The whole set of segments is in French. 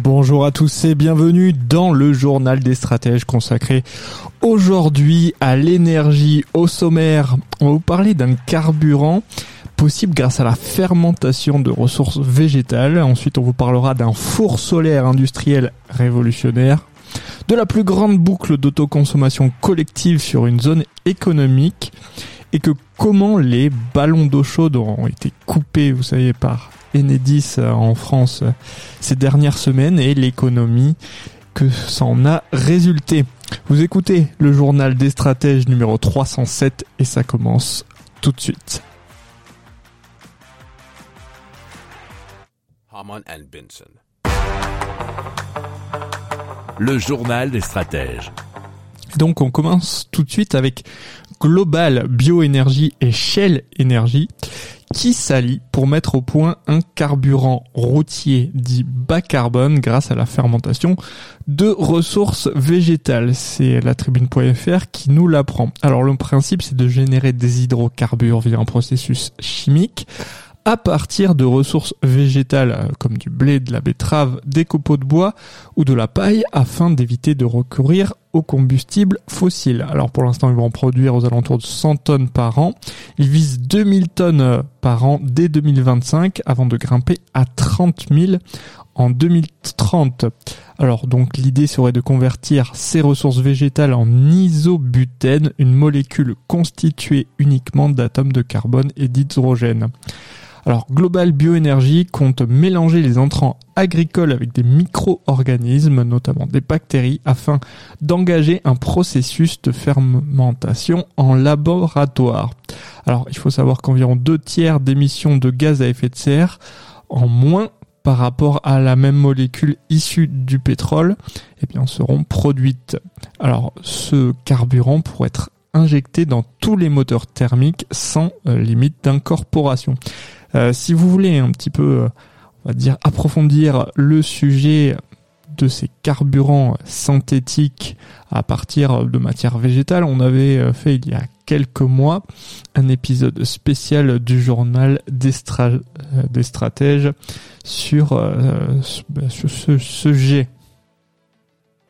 Bonjour à tous et bienvenue dans le journal des stratèges consacré aujourd'hui à l'énergie au sommaire. On va vous parler d'un carburant possible grâce à la fermentation de ressources végétales. Ensuite, on vous parlera d'un four solaire industriel révolutionnaire, de la plus grande boucle d'autoconsommation collective sur une zone économique et que comment les ballons d'eau chaude ont été coupés, vous savez, par Enedis euh, en France euh, ces dernières semaines et l'économie que ça en a résulté. Vous écoutez le journal des stratèges numéro 307 et ça commence tout de suite. Le journal des stratèges. Donc on commence tout de suite avec Global Bioénergie et Shell Energy qui s'allient pour mettre au point un carburant routier dit bas carbone grâce à la fermentation de ressources végétales. C'est la tribune.fr qui nous l'apprend. Alors le principe c'est de générer des hydrocarbures via un processus chimique à partir de ressources végétales euh, comme du blé, de la betterave, des copeaux de bois ou de la paille afin d'éviter de recourir aux combustibles fossiles. Alors pour l'instant, ils vont en produire aux alentours de 100 tonnes par an. Ils visent 2000 tonnes euh, par an dès 2025 avant de grimper à 30 000 en 2030. Alors donc l'idée serait de convertir ces ressources végétales en isobutène, une molécule constituée uniquement d'atomes de carbone et d'hydrogène. Alors Global Bioénergie compte mélanger les entrants agricoles avec des micro-organismes, notamment des bactéries, afin d'engager un processus de fermentation en laboratoire. Alors il faut savoir qu'environ deux tiers d'émissions de gaz à effet de serre en moins par rapport à la même molécule issue du pétrole, eh bien, seront produites. Alors, ce carburant pourrait être injecté dans tous les moteurs thermiques sans euh, limite d'incorporation. Euh, si vous voulez un petit peu, euh, on va dire, approfondir le sujet de ces carburants synthétiques à partir de matières végétales, on avait euh, fait il y a quelques mois un épisode spécial du journal des, stratèges sur, sur ce sujet.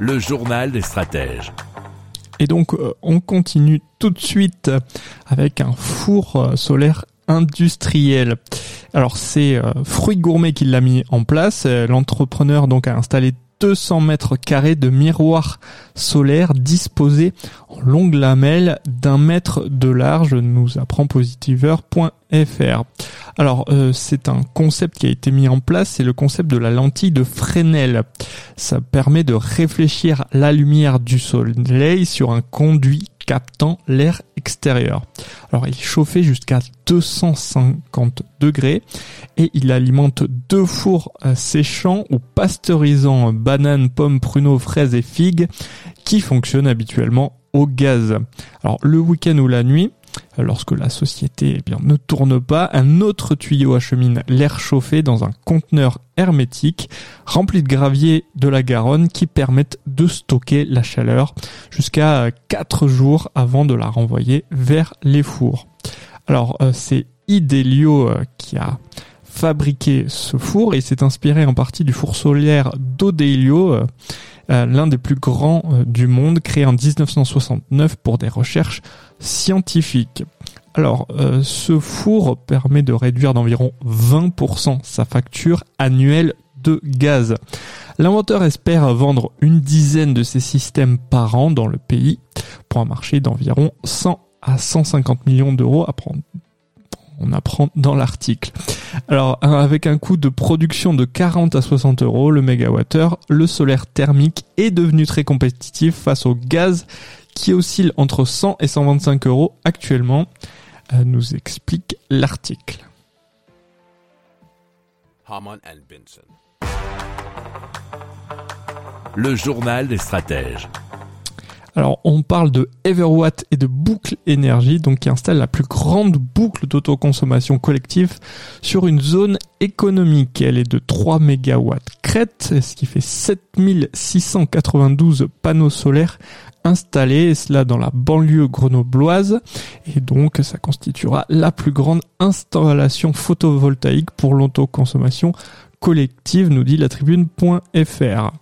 Le journal des stratèges. Et donc euh, on continue tout de suite avec un four euh, solaire industriel. Alors c'est euh, Fruit Gourmet qui l'a mis en place. L'entrepreneur donc a installé 200 mètres carrés de miroirs solaires disposés en longues lamelles d'un mètre de large, nous apprend positiveur.fr. Alors euh, c'est un concept qui a été mis en place, c'est le concept de la lentille de Fresnel. Ça permet de réfléchir la lumière du soleil sur un conduit captant l'air extérieur. Alors il est chauffé jusqu'à 250 degrés et il alimente deux fours euh, séchants ou pasteurisant bananes, pommes, pruneaux, fraises et figues qui fonctionnent habituellement au gaz. Alors le week-end ou la nuit, lorsque la société eh bien, ne tourne pas, un autre tuyau achemine l'air chauffé dans un conteneur hermétique rempli de gravier de la Garonne qui permettent de stocker la chaleur jusqu'à 4 jours avant de la renvoyer vers les fours. Alors euh, c'est Idelio euh, qui a fabriqué ce four et s'est inspiré en partie du four solaire d'Odelio, euh, l'un des plus grands du monde, créé en 1969 pour des recherches scientifiques. Alors, euh, ce four permet de réduire d'environ 20% sa facture annuelle de gaz. L'inventeur espère vendre une dizaine de ces systèmes par an dans le pays pour un marché d'environ 100 à 150 millions d'euros à prendre on apprend dans l'article. Alors, avec un coût de production de 40 à 60 euros le mégawattheure, le solaire thermique est devenu très compétitif face au gaz qui oscille entre 100 et 125 euros actuellement, euh, nous explique l'article. Le journal des stratèges. Alors on parle de Everwatt et de Boucle Énergie, donc qui installe la plus grande boucle d'autoconsommation collective sur une zone économique. Elle est de 3 MW crête, ce qui fait 7692 panneaux solaires installés, cela dans la banlieue grenobloise, et donc ça constituera la plus grande installation photovoltaïque pour l'autoconsommation collective, nous dit la tribune.fr.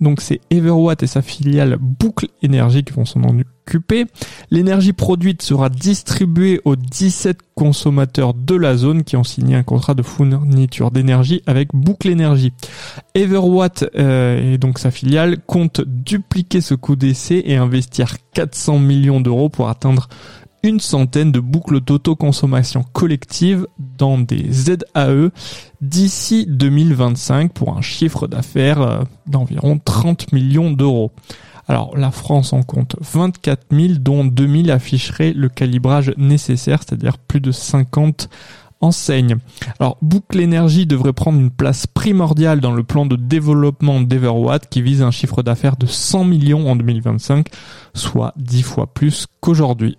Donc c'est Everwatt et sa filiale Boucle Énergie qui vont s'en occuper. L'énergie produite sera distribuée aux 17 consommateurs de la zone qui ont signé un contrat de fourniture d'énergie avec Boucle Énergie. Everwatt euh, et donc sa filiale compte dupliquer ce coût d'essai et investir 400 millions d'euros pour atteindre une centaine de boucles d'autoconsommation collective dans des ZAE d'ici 2025 pour un chiffre d'affaires euh, d'environ 30 millions d'euros. Alors la France en compte 24 000 dont 2 000 afficheraient le calibrage nécessaire, c'est-à-dire plus de 50 enseignes. Alors Boucle Énergie devrait prendre une place primordiale dans le plan de développement d'Everwatt qui vise un chiffre d'affaires de 100 millions en 2025, soit 10 fois plus qu'aujourd'hui.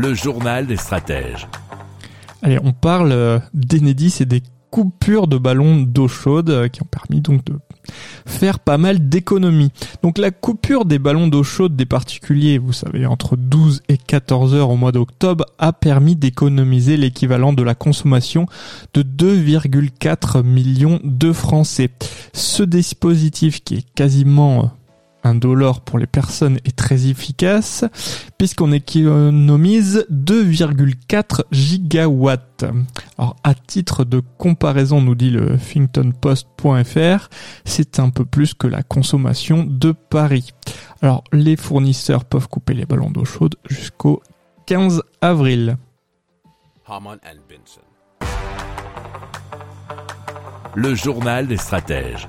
Le journal des stratèges. Allez, on parle euh, d'Enedis et des coupures de ballons d'eau chaude euh, qui ont permis donc de faire pas mal d'économies. Donc la coupure des ballons d'eau chaude des particuliers, vous savez, entre 12 et 14 heures au mois d'octobre, a permis d'économiser l'équivalent de la consommation de 2,4 millions de Français. Ce dispositif qui est quasiment dollar pour les personnes est très efficace puisqu'on économise 2,4 gigawatts. Alors à titre de comparaison, nous dit le Huffingtonpost.fr, c'est un peu plus que la consommation de Paris. Alors les fournisseurs peuvent couper les ballons d'eau chaude jusqu'au 15 avril. Le journal des stratèges.